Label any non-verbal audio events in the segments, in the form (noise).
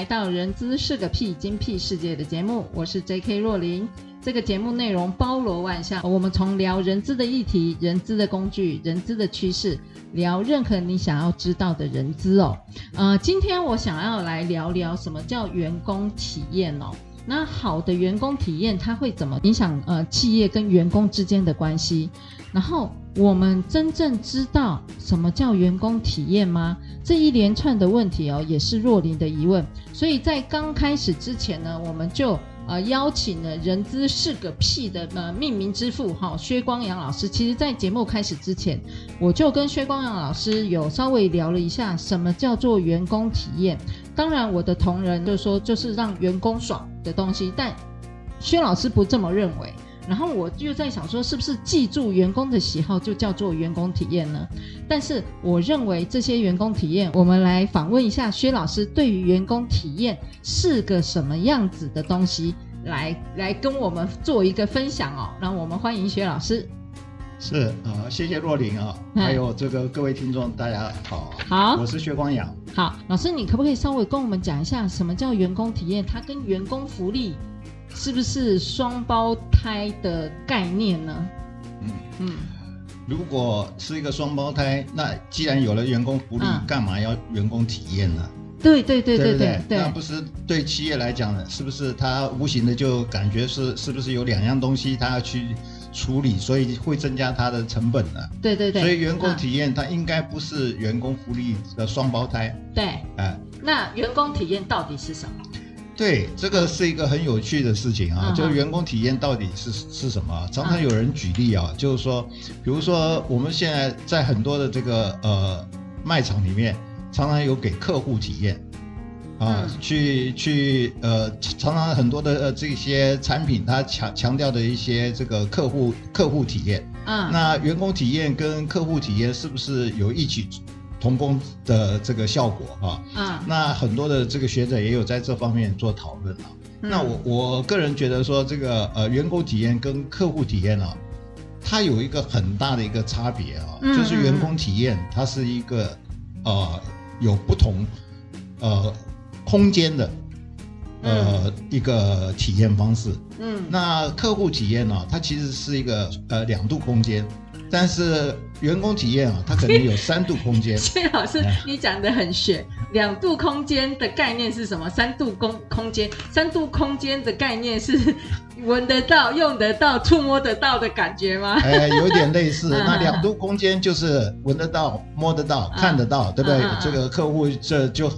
来到《人资是个屁精辟世界》的节目，我是 J.K. 若琳。这个节目内容包罗万象，我们从聊人资的议题、人资的工具、人资的趋势，聊任何你想要知道的人资哦。呃，今天我想要来聊聊什么叫员工体验哦。那好的员工体验，它会怎么影响呃企业跟员工之间的关系？然后我们真正知道什么叫员工体验吗？这一连串的问题哦，也是若琳的疑问。所以在刚开始之前呢，我们就呃邀请了人资是个屁的呃命名之父哈、薛光阳老师。其实，在节目开始之前，我就跟薛光阳老师有稍微聊了一下什么叫做员工体验。当然，我的同仁就说就是让员工爽的东西，但薛老师不这么认为。然后我就在想说，是不是记住员工的喜好就叫做员工体验呢？但是我认为这些员工体验，我们来访问一下薛老师，对于员工体验是个什么样子的东西，来来跟我们做一个分享哦。让我们欢迎薛老师。是啊、呃，谢谢若琳啊，还有这个各位听众，大家好。好，我是薛光阳。好，老师，你可不可以稍微跟我们讲一下，什么叫员工体验？它跟员工福利？是不是双胞胎的概念呢？嗯嗯，如果是一个双胞胎，那既然有了员工福利，嗯、干嘛要员工体验呢？对对对对对，对，对，对，那不是对企业来讲呢？是不是他无形的就感觉是是不是有两样东西他要去处理，所以会增加他的成本呢？对对对，所以员工体验它应该不是员工福利的双胞胎。对，哎、嗯，那员工体验到底是什么？对，这个是一个很有趣的事情啊，就是员工体验到底是是什么？常常有人举例啊，就是说，比如说我们现在在很多的这个呃卖场里面，常常有给客户体验啊，去去呃，常常很多的呃这些产品，它强强调的一些这个客户客户体验，嗯，那员工体验跟客户体验是不是有异曲同工的这个效果啊，嗯，那很多的这个学者也有在这方面做讨论啊。嗯、那我我个人觉得说，这个呃员工体验跟客户体验啊，它有一个很大的一个差别啊，嗯、就是员工体验它是一个呃有不同呃空间的呃、嗯、一个体验方式，嗯，那客户体验呢、啊，它其实是一个呃两度空间。但是员工体验啊，它可能有三度空间。(laughs) 谢老师，你讲的很玄。两度空间的概念是什么？三度空空间，三度空间的概念是 (laughs) 闻得到、用得到、触摸得到的感觉吗？哎，有点类似。(laughs) 那两度空间就是闻得到、摸得到、看得到，对不对？这个客户这就。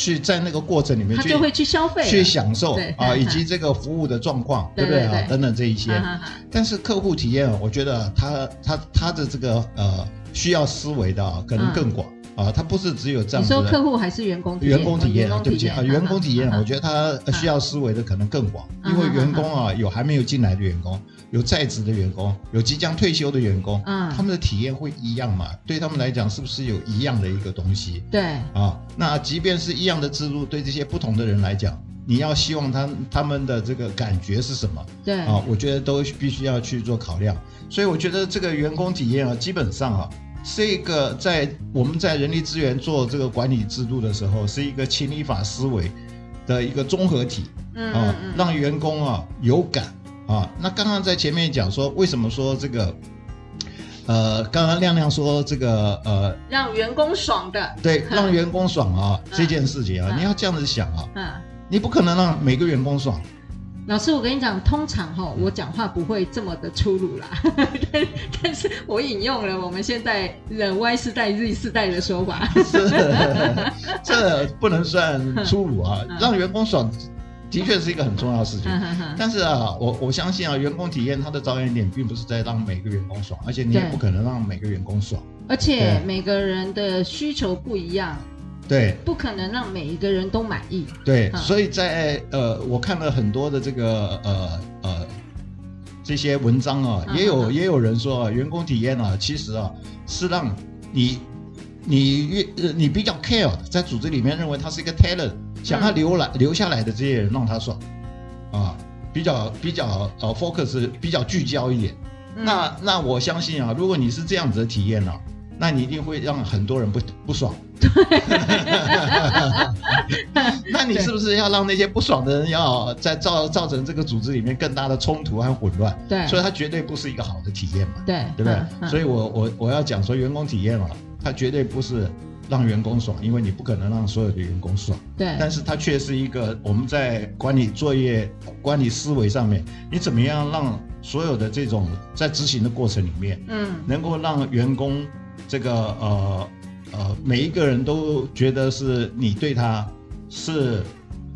去在那个过程里面，他就会去消费、去享受啊，以及这个服务的状况，对不对啊？等等这一些。但是客户体验，我觉得他他他的这个呃需要思维的可能更广啊，他不是只有这样子。你说客户还是员工？员工体验，对不起啊，员工体验，我觉得他需要思维的可能更广，因为员工啊有还没有进来的员工。有在职的员工，有即将退休的员工，嗯，他们的体验会一样嘛？对他们来讲，是不是有一样的一个东西？对，啊，那即便是一样的制度，对这些不同的人来讲，你要希望他他们的这个感觉是什么？对，啊，我觉得都必须要去做考量。所以我觉得这个员工体验啊，基本上啊，是一个在我们在人力资源做这个管理制度的时候，是一个情理法思维的一个综合体，嗯，啊，让员工啊有感。啊，那刚刚在前面讲说，为什么说这个，呃，刚刚亮亮说这个，呃，让员工爽的，对，(laughs) 让员工爽啊，这件事情啊，你要这样子想啊，嗯，你不可能让每个员工爽。老师，我跟你讲，通常哈，我讲话不会这么的粗鲁啦，(laughs) 但但是我引用了我们现在的 Y 世代、Z 世代的说法，是，这不能算粗鲁啊，(laughs) 让员工爽。的确是一个很重要的事情。但是啊，我我相信啊，员工体验它的着眼点并不是在让每个员工爽，而且你也不可能让每个员工爽。而且每个人的需求不一样，对，不可能让每一个人都满意。对，所以在呃，我看了很多的这个呃呃这些文章啊，也有也有人说啊，员工体验啊，其实啊是让你你越你比较 care，在组织里面认为他是一个 talent，想要留来、嗯、留下来的这些人让他爽啊，比较比较呃 focus 比较聚焦一点。嗯、那那我相信啊，如果你是这样子的体验呢、啊。那你一定会让很多人不不爽。对。(laughs) 那你是不是要让那些不爽的人要在造造成这个组织里面更大的冲突和混乱？对。所以它绝对不是一个好的体验嘛。对。对不对？嗯、所以我我我要讲说，员工体验啊，它绝对不是让员工爽，因为你不可能让所有的员工爽。对。但是它却是一个我们在管理作业、管理思维上面，你怎么样让所有的这种在执行的过程里面，嗯，能够让员工。这个呃呃，每一个人都觉得是你对他是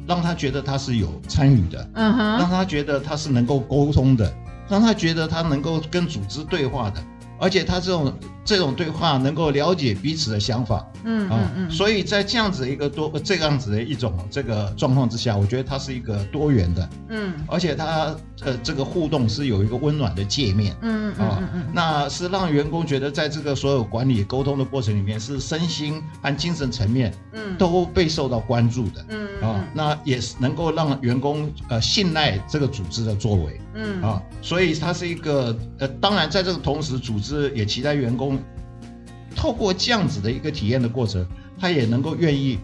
让他觉得他是有参与的，嗯哼，让他觉得他是能够沟通的，让他觉得他能够跟组织对话的，而且他这种。这种对话能够了解彼此的想法，嗯嗯嗯，所以在这样子一个多这样子的一种这个状况之下，我觉得它是一个多元的，嗯，而且它呃这个互动是有一个温暖的界面，嗯嗯嗯嗯，那是让员工觉得在这个所有管理沟通的过程里面，是身心和精神层面，嗯，都被受到关注的，嗯啊，那也是能够让员工呃信赖这个组织的作为，嗯。啊，所以它是一个呃，当然在这个同时，组织也期待员工。透过这样子的一个体验的过程，他也能够愿意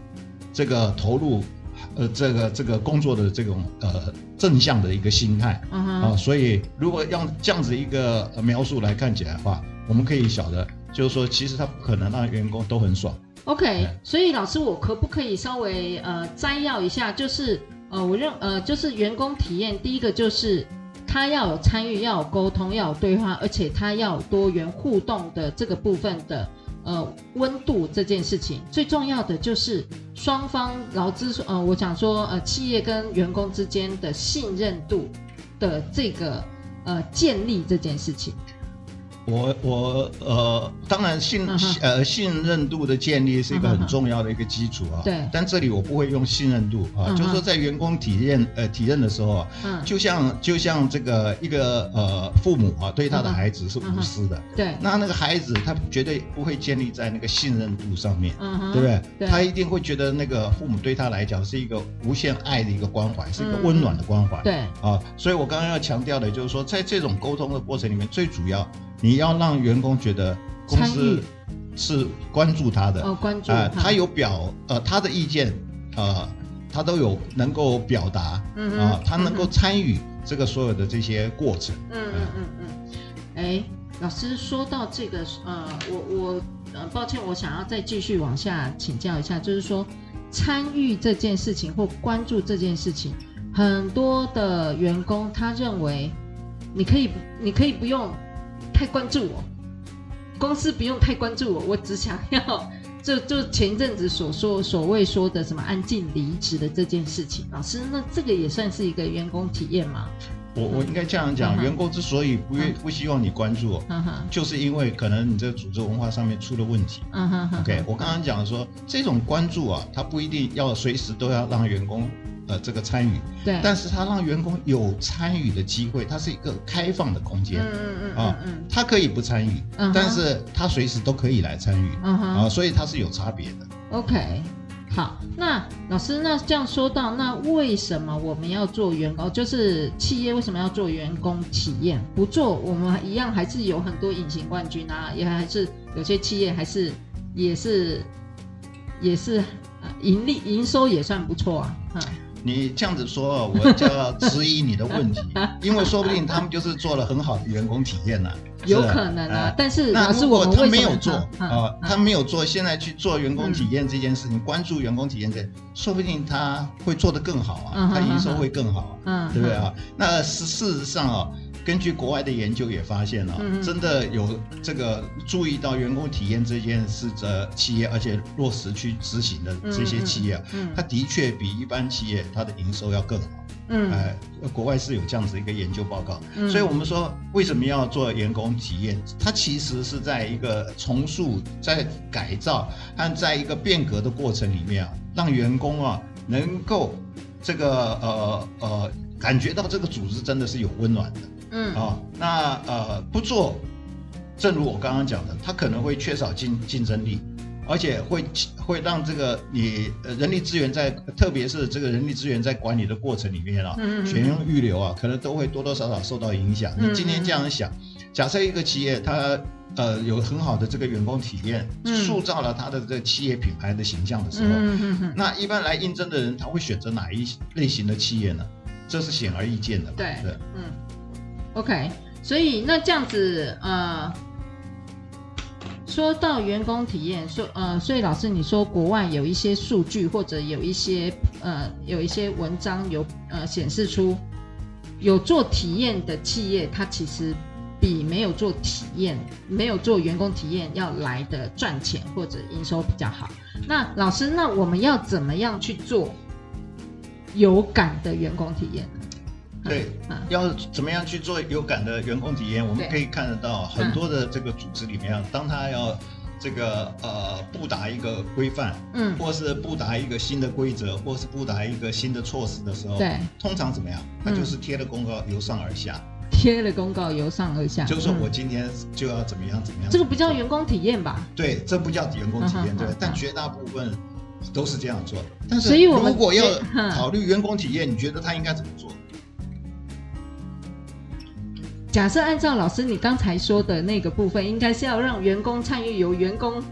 这个投入，呃，这个这个工作的这种呃正向的一个心态，啊，所以如果用这样子一个描述来看起来的话，我们可以晓得，就是说其实他不可能让员工都很爽。OK，所以老师，我可不可以稍微呃摘要一下，就是呃我认呃就是员工体验，第一个就是。他要有参与，要有沟通，要有对话，而且他要有多元互动的这个部分的呃温度这件事情，最重要的就是双方劳资呃，我想说呃企业跟员工之间的信任度的这个呃建立这件事情。我我呃，当然信呃信任度的建立是一个很重要的一个基础啊。对。但这里我不会用信任度啊，就是说在员工体验呃体验的时候啊，就像就像这个一个呃父母啊对他的孩子是无私的。对。那那个孩子他绝对不会建立在那个信任度上面，对不对？对。他一定会觉得那个父母对他来讲是一个无限爱的一个关怀，是一个温暖的关怀。对。啊，所以我刚刚要强调的就是说，在这种沟通的过程里面，最主要。你要让员工觉得公司是关注他的，哦，关注啊、呃，他有表呃他的意见，呃，他都有能够表达，啊、嗯呃，他能够参与这个所有的这些过程，嗯嗯嗯嗯，哎、欸，老师说到这个，呃，我我呃，抱歉，我想要再继续往下请教一下，就是说参与这件事情或关注这件事情，很多的员工他认为你可以你可以不用。太关注我，公司不用太关注我，我只想要 (laughs) 就就前一阵子所说所谓说的什么安静离职的这件事情，老师，那这个也算是一个员工体验吗？我我应该这样讲，员工之所以不愿不希望你关注，就是因为可能你这个组织文化上面出了问题。OK，我刚刚讲说这种关注啊，他不一定要随时都要让员工呃这个参与，对，但是他让员工有参与的机会，它是一个开放的空间。嗯嗯嗯啊，他可以不参与，但是他随时都可以来参与。啊，所以他是有差别的。OK。好，那老师，那这样说到，那为什么我们要做员工？就是企业为什么要做员工体验？不做，我们一样还是有很多隐形冠军啊，也还是有些企业还是也是也是盈利营收也算不错啊，哈。你这样子说，我就要质疑你的问题，(laughs) 因为说不定他们就是做了很好的员工体验呢、啊。有可能啊，但是那如果他没有做啊，他没有做，现在去做员工体验这件事情，关注员工体验这，说不定他会做得更好啊，他营收会更好，嗯，对不对啊？那事事实上啊，根据国外的研究也发现了，真的有这个注意到员工体验这件事的企业，而且落实去执行的这些企业，它的确比一般企业它的营收要更好。嗯，呃，国外是有这样子一个研究报告。嗯，所以我们说为什么要做员工体验？它其实是在一个重塑、在改造和在一个变革的过程里面啊，让员工啊能够这个呃呃感觉到这个组织真的是有温暖的。嗯啊，那呃不做，正如我刚刚讲的，它可能会缺少竞竞争力。而且会会让这个你人力资源在，特别是这个人力资源在管理的过程里面啊，嗯嗯选用预留啊，可能都会多多少少受到影响。你今天这样想，假设一个企业它呃有很好的这个员工体验，塑造了他的这个企业品牌的形象的时候，嗯嗯嗯那一般来应征的人他会选择哪一类型的企业呢？这是显而易见的。对，对嗯，OK，所以那这样子呃。说到员工体验，说呃，所以老师你说国外有一些数据或者有一些呃有一些文章有呃显示出，有做体验的企业，它其实比没有做体验、没有做员工体验要来的赚钱或者营收比较好。那老师，那我们要怎么样去做有感的员工体验？对，要怎么样去做有感的员工体验？我们可以看得到很多的这个组织里面，当他要这个呃布达一个规范，嗯，或是布达一个新的规则，或是布达一个新的措施的时候，对，通常怎么样？他就是贴了公告由上而下，贴了公告由上而下，就是说我今天就要怎么样怎么样。这个不叫员工体验吧？对，这不叫员工体验，对，但绝大部分都是这样做的。但是如果要考虑员工体验，你觉得他应该怎么做？假设按照老师你刚才说的那个部分，应该是要让员工参与，由员工，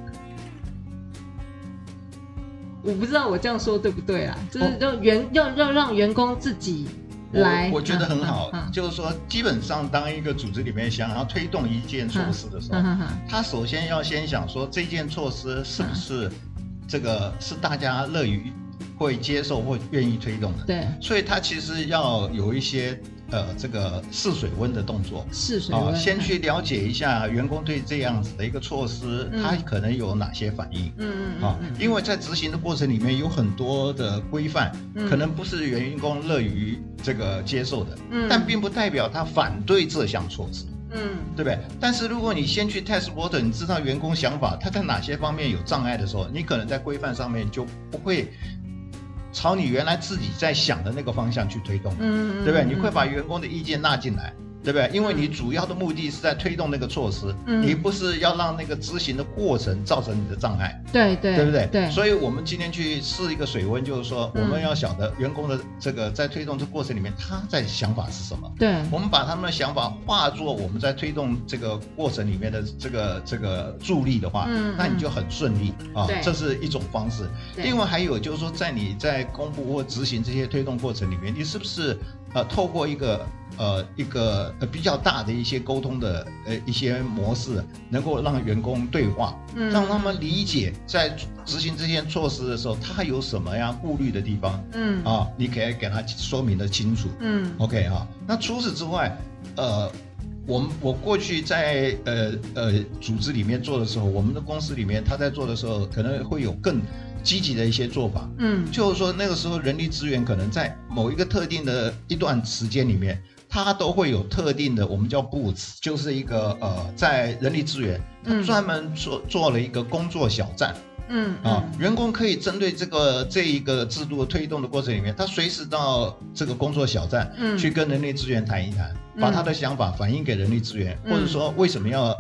我不知道我这样说对不对啊？就是让员、哦、要要让员工自己来。我，我觉得很好，啊啊、就是说，基本上当一个组织里面想要推动一件措施的时候，他首先要先想说这件措施是不是这个是大家乐于会接受或愿意推动的。对，所以他其实要有一些。呃，这个试水温的动作，试水温，先去了解一下员工对这样子的一个措施，他可能有哪些反应。嗯嗯。啊，因为在执行的过程里面有很多的规范，可能不是员工乐于这个接受的。嗯。但并不代表他反对这项措施。嗯。对不对？但是如果你先去 test water，你知道员工想法他在哪些方面有障碍的时候，你可能在规范上面就不会。朝你原来自己在想的那个方向去推动，嗯，对不对？你会把员工的意见纳进来。对不对？因为你主要的目的是在推动那个措施，嗯，你不是要让那个执行的过程造成你的障碍，对对，对不对？对。所以我们今天去试一个水温，就是说我们要晓得员工的这个在推动这过程里面，他在想法是什么？对。我们把他们的想法化作我们在推动这个过程里面的这个这个助力的话，嗯，那你就很顺利啊。这是一种方式。另外还有就是说，在你在公布或执行这些推动过程里面，你是不是呃透过一个。呃，一个呃比较大的一些沟通的呃一些模式，能够让员工对话，嗯，让他们理解在执行这些措施的时候，他有什么样顾虑的地方，嗯，啊，你可以给他说明的清楚，嗯，OK 啊。那除此之外，呃，我们我过去在呃呃组织里面做的时候，我们的公司里面他在做的时候，可能会有更积极的一些做法，嗯，就是说那个时候人力资源可能在某一个特定的一段时间里面。它都会有特定的，我们叫 boots，就是一个呃，在人力资源，它专门做做了一个工作小站。嗯啊，员工可以针对这个这一个制度推动的过程里面，他随时到这个工作小站，嗯，去跟人力资源谈一谈，嗯、把他的想法反映给人力资源，嗯、或者说为什么要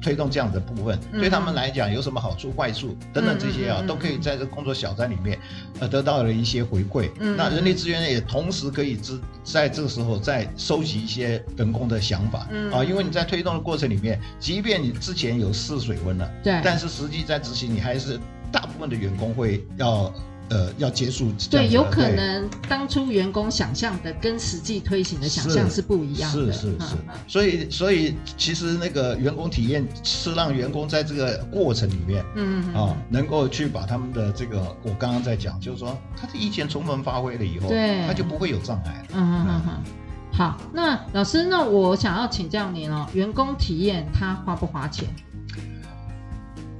推动这样的部分，嗯、对他们来讲有什么好处坏处等等这些啊，嗯、都可以在这工作小站里面，呃，得到了一些回馈。嗯，那人力资源也同时可以知在这个时候再收集一些员工的想法。嗯啊，因为你在推动的过程里面，即便你之前有试水温了，对，但是实际在执行你还是。大部分的员工会要呃要结束，对，有可能当初员工想象的跟实际推行的想象是不一样的，是是是，是，所以所以其实那个员工体验是让员工在这个过程里面，嗯嗯啊，能够去把他们的这个我刚刚在讲，就是说他的意见充分发挥了以后，对，他就不会有障碍了。嗯嗯嗯，好，那老师，那我想要请教您哦，员工体验他花不花钱？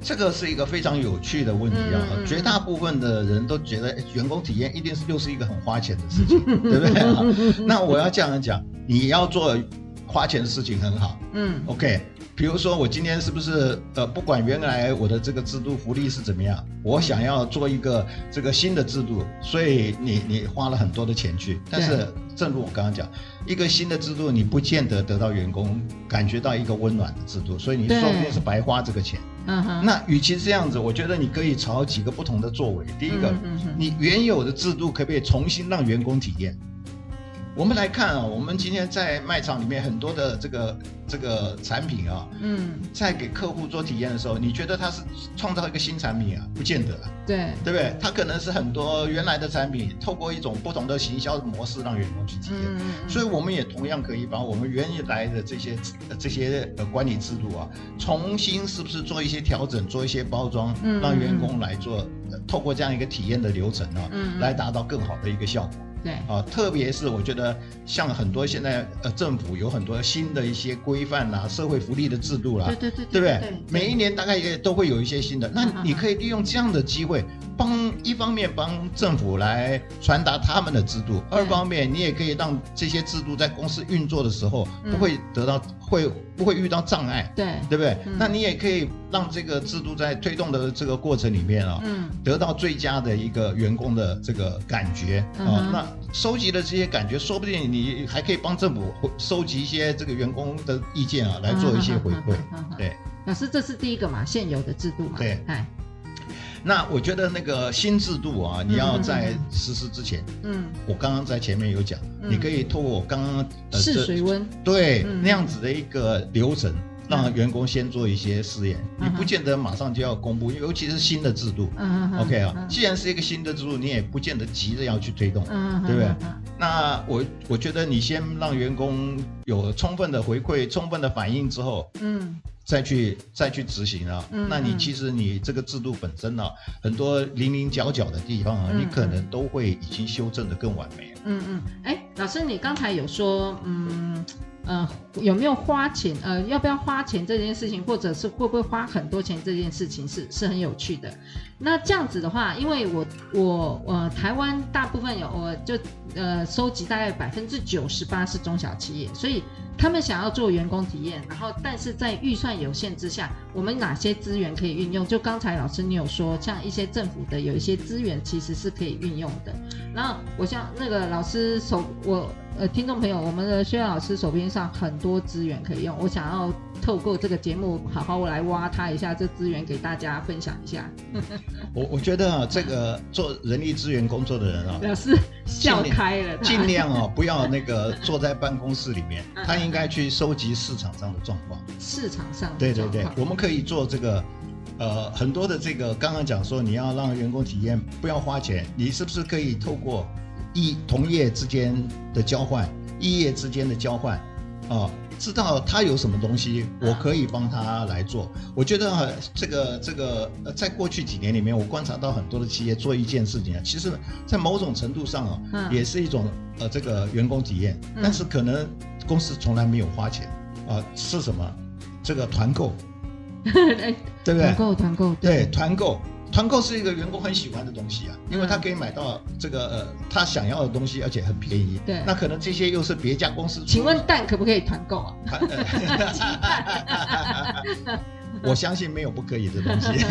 这个是一个非常有趣的问题啊！绝大部分的人都觉得员工体验一定是又是一个很花钱的事情，(laughs) 对不对？那我要这样讲，你要做花钱的事情很好，嗯，OK。比如说，我今天是不是呃，不管原来我的这个制度福利是怎么样，我想要做一个这个新的制度，所以你你花了很多的钱去。但是，正如我刚刚讲，一个新的制度，你不见得得到员工感觉到一个温暖的制度，所以你说不定是白花这个钱。嗯哼。那与其这样子，我觉得你可以朝几个不同的作为。第一个，你原有的制度可不可以重新让员工体验？我们来看啊，我们今天在卖场里面很多的这个这个产品啊，嗯，在给客户做体验的时候，你觉得它是创造一个新产品啊？不见得，对，对不对？它可能是很多原来的产品，透过一种不同的行销模式让员工去体验。嗯嗯。所以我们也同样可以把我们原来的这些这些呃管理制度啊，重新是不是做一些调整，做一些包装，嗯，让员工来做，透过这样一个体验的流程啊，嗯，来达到更好的一个效果。对啊，特别是我觉得像很多现在呃政府有很多新的一些规范啦、社会福利的制度啦，对对对，对不对？每一年大概也都会有一些新的，那你可以利用这样的机会，帮一方面帮政府来传达他们的制度，二方面你也可以让这些制度在公司运作的时候不会得到会不会遇到障碍，对对不对？那你也可以让这个制度在推动的这个过程里面啊，嗯，得到最佳的一个员工的这个感觉啊，那。收集的这些感觉，说不定你还可以帮政府收集一些这个员工的意见啊，来做一些回馈。(laughs) 对，老师，这是第一个嘛，现有的制度嘛。对，哎，那我觉得那个新制度啊，你要在实施之前，嗯，我刚刚在前面有讲，你可以透过我刚刚试水温，对，那样子的一个流程。让员工先做一些试验，你不见得马上就要公布，尤其是新的制度。OK 啊，既然是一个新的制度，你也不见得急着要去推动，对不对？那我我觉得你先让员工有充分的回馈、充分的反应之后，嗯，再去再去执行啊。那你其实你这个制度本身呢，很多零零角角的地方啊，你可能都会已经修正的更完美。嗯嗯，哎，老师，你刚才有说，嗯。呃，有没有花钱？呃，要不要花钱这件事情，或者是会不会花很多钱这件事情是，是很有趣的。那这样子的话，因为我我我，台湾大部分有，我就呃收集大概百分之九十八是中小企业，所以他们想要做员工体验，然后但是在预算有限之下，我们哪些资源可以运用？就刚才老师你有说，像一些政府的有一些资源其实是可以运用的。然后我像那个老师手我。呃，听众朋友，我们的薛老师手边上很多资源可以用，我想要透过这个节目好好来挖他一下，这资源给大家分享一下。(laughs) 我我觉得啊，这个做人力资源工作的人啊，(laughs) 老师笑开了，尽量啊不要那个坐在办公室里面，(laughs) 他应该去收集市场上的状况。市场上的对对对，我们可以做这个，呃，很多的这个刚刚讲说你要让员工体验不要花钱，你是不是可以透过？异同业之间的交换，异业之间的交换，啊，知道他有什么东西，我可以帮他来做。我觉得啊，这个这个，在过去几年里面，我观察到很多的企业做一件事情啊，其实，在某种程度上啊，也是一种呃这个员工体验，但是可能公司从来没有花钱啊，是什么？这个团购，(laughs) 对不对？团购，团购，对，团购。团购是一个员工很喜欢的东西啊，因为他可以买到这个呃他想要的东西，而且很便宜。对，那可能这些又是别家公司。请问蛋可不可以团购啊？(laughs) (laughs) 我相信没有不可以的东西。(laughs)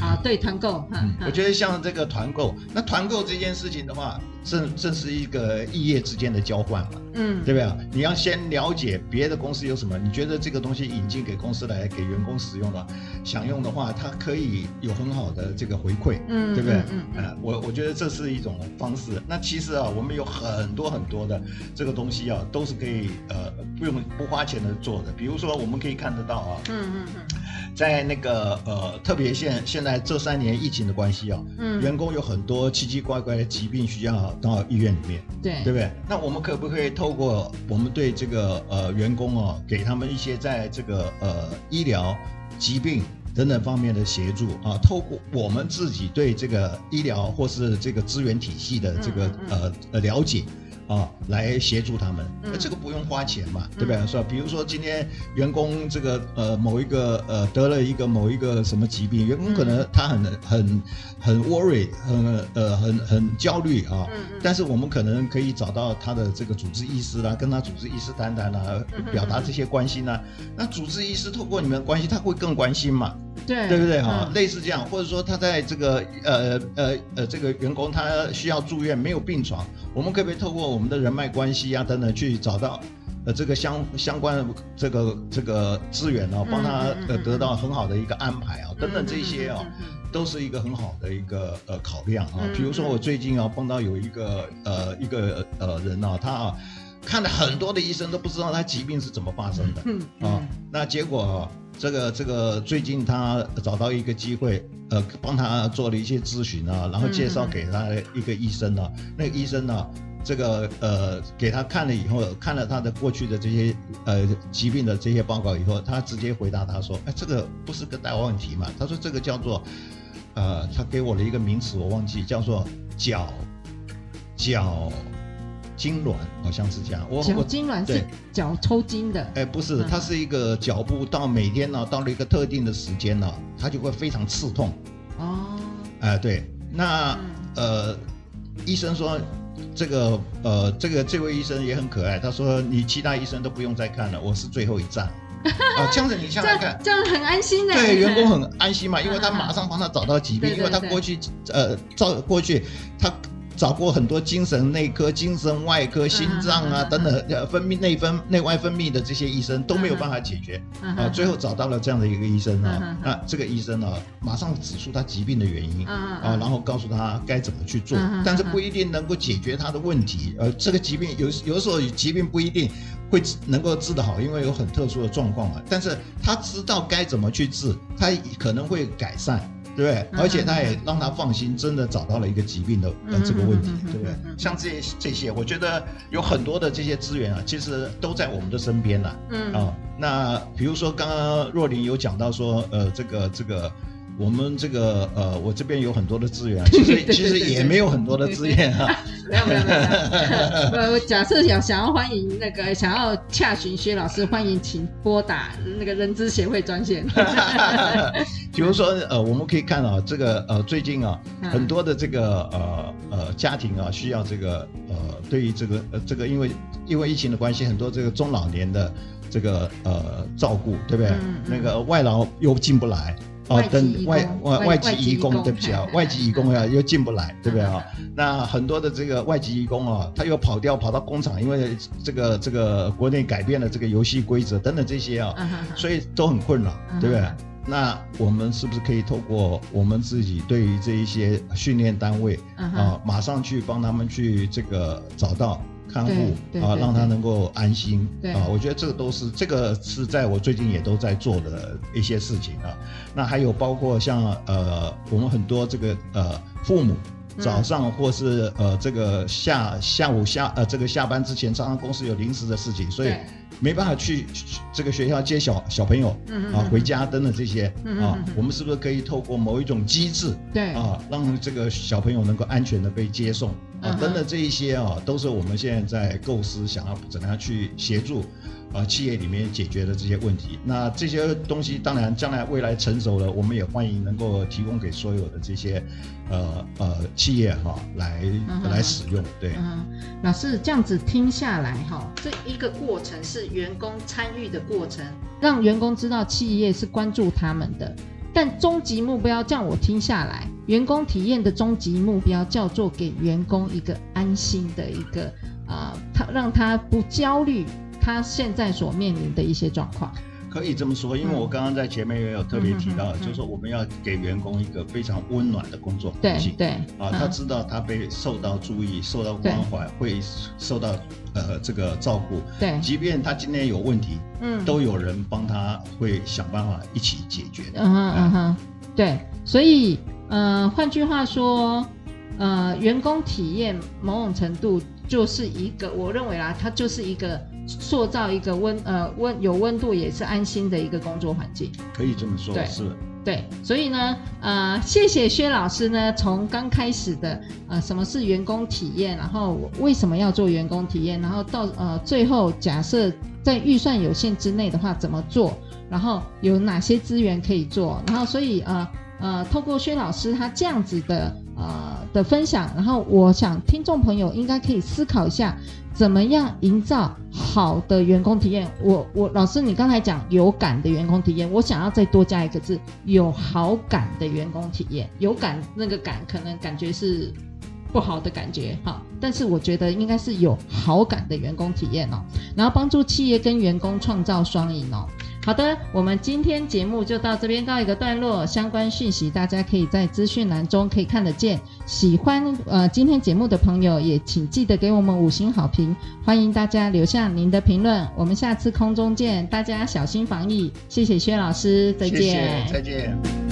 啊，对，团购。嗯，我觉得像这个团购，那团购这件事情的话。正正是一个异业之间的交换嘛，嗯，对不对？你要先了解别的公司有什么，你觉得这个东西引进给公司来给员工使用的，享用的话，它可以有很好的这个回馈，嗯，对不对？嗯，嗯，呃，我我觉得这是一种方式。那其实啊，我们有很多很多的这个东西啊，都是可以呃不用不花钱的做的。比如说，我们可以看得到啊，嗯嗯嗯，在那个呃特别现现在这三年疫情的关系啊，嗯，员工有很多奇奇怪怪的疾病需要。到医院里面，对对不对？那我们可不可以透过我们对这个呃员工哦，给他们一些在这个呃医疗、疾病等等方面的协助啊？透过我们自己对这个医疗或是这个资源体系的这个呃呃了解，啊，来协助他们，嗯、这个不用花钱嘛，嗯、对不对？是吧？比如说今天员工这个呃某一个呃得了一个某一个什么疾病，员工可能他很、嗯、很很 worry，很呃很很焦虑啊。但是我们可能可以找到他的这个主治医师啦，跟他主治医师谈谈啦，表达这些关心啦。嗯、那主治医师透过你们的关系，他会更关心嘛？对，对不对？哈？嗯、类似这样，或者说他在这个呃呃呃这个员工他需要住院没有病床，我们可不可以透过我们的人脉关系啊等等去找到，呃，这个相相关的这个这个资源哦，帮他呃得到很好的一个安排啊，等等这些哦，都是一个很好的一个呃考量啊。比如说我最近啊碰到有一个呃一个呃人啊，他啊看了很多的医生都不知道他疾病是怎么发生的，嗯啊，那结果这个这个最近他找到一个机会，呃，帮他做了一些咨询啊，然后介绍给他一个医生啊，那个医生呢。这个呃，给他看了以后，看了他的过去的这些呃疾病的这些报告以后，他直接回答他说：“哎，这个不是个大问题嘛？”他说：“这个叫做，呃，他给我了一个名词，我忘记叫做脚脚痙攣，好像是这样。我”脚痉挛是脚抽筋的？哎，不是，它是一个脚部到每天呢，到了一个特定的时间呢，它就会非常刺痛。哦。哎，对，那、嗯、呃，医生说。这个呃，这个这位医生也很可爱。他说：“你其他医生都不用再看了，我是最后一站。(laughs) ”啊，这样子你想想看，这样很安心的。对，员工很安心嘛，因为他马上帮他找到疾病，因为他过去呃，照过去他。找过很多精神内科、精神外科、心脏啊等等，呃，分泌内分内外分泌的这些医生都没有办法解决啊，最后找到了这样的一个医生啊，那这个医生呢，马上指出他疾病的原因啊，然后告诉他该怎么去做，但是不一定能够解决他的问题，呃，这个疾病有有时候疾病不一定会能够治得好，因为有很特殊的状况嘛，但是他知道该怎么去治，他可能会改善。对，而且他也让他放心，真的找到了一个疾病的呃这个问题，对不对？像这些这些，我觉得有很多的这些资源啊，其实都在我们的身边了。嗯啊，那比如说刚刚若琳有讲到说，呃，这个这个。我们这个呃，我这边有很多的资源，其实其实也没有很多的资源啊。没有没有没有。呃，(laughs) 假设想想要欢迎那个想要洽询薛老师，欢迎请拨打那个人资协会专线。(laughs) 比如说呃，我们可以看啊，这个呃最近啊，很多的这个呃呃家庭啊，需要这个呃对于这个呃这个因为因为疫情的关系，很多这个中老年的这个呃照顾，对不对？那个外劳又进不来。哦，等外外外籍移工，对不起啊，外籍移工啊又进不来，对不对啊？那很多的这个外籍移工啊，他又跑掉跑到工厂，因为这个这个国内改变了这个游戏规则等等这些啊，所以都很困扰，对不对？那我们是不是可以透过我们自己对于这一些训练单位啊，马上去帮他们去这个找到？看护啊，让他能够安心啊，我觉得这个都是这个是在我最近也都在做的一些事情啊。那还有包括像呃，我们很多这个呃父母早上或是呃这个下下午下呃这个下班之前，常常公司有临时的事情，所以。没办法去这个学校接小小朋友啊回家等等这些啊，我们是不是可以透过某一种机制对啊，让这个小朋友能够安全的被接送啊等等这一些啊，都是我们现在在构思想要怎么样去协助啊企业里面解决的这些问题。那这些东西当然将来未来成熟了，我们也欢迎能够提供给所有的这些呃呃企业哈来来使用。对，老师这样子听下来哈，这一个过程是。员工参与的过程，让员工知道企业是关注他们的。但终极目标，这样我听下来，员工体验的终极目标叫做给员工一个安心的一个啊，他、呃、让他不焦虑，他现在所面临的一些状况。可以这么说，因为我刚刚在前面也有特别提到，就是说我们要给员工一个非常温暖的工作环境。对，啊，他知道他被受到注意、受到关怀，会受到呃这个照顾。对，即便他今天有问题，嗯，都有人帮他，会想办法一起解决的。嗯哼嗯哼，对，所以呃，换句话说，呃，员工体验某种程度就是一个，我认为啦，它就是一个。塑造一个温呃温有温度也是安心的一个工作环境，可以这么说，对是。对，所以呢，呃，谢谢薛老师呢，从刚开始的呃，什么是员工体验，然后为什么要做员工体验，然后到呃最后假设在预算有限之内的话怎么做，然后有哪些资源可以做，然后所以呃呃，透过薛老师他这样子的呃的分享，然后我想听众朋友应该可以思考一下。怎么样营造好的员工体验？我我老师，你刚才讲有感的员工体验，我想要再多加一个字，有好感的员工体验。有感那个感可能感觉是不好的感觉哈，但是我觉得应该是有好感的员工体验哦，然后帮助企业跟员工创造双赢哦。好的，我们今天节目就到这边告一个段落。相关讯息大家可以在资讯栏中可以看得见。喜欢呃今天节目的朋友，也请记得给我们五星好评。欢迎大家留下您的评论。我们下次空中见，大家小心防疫。谢谢薛老师，再见。再见。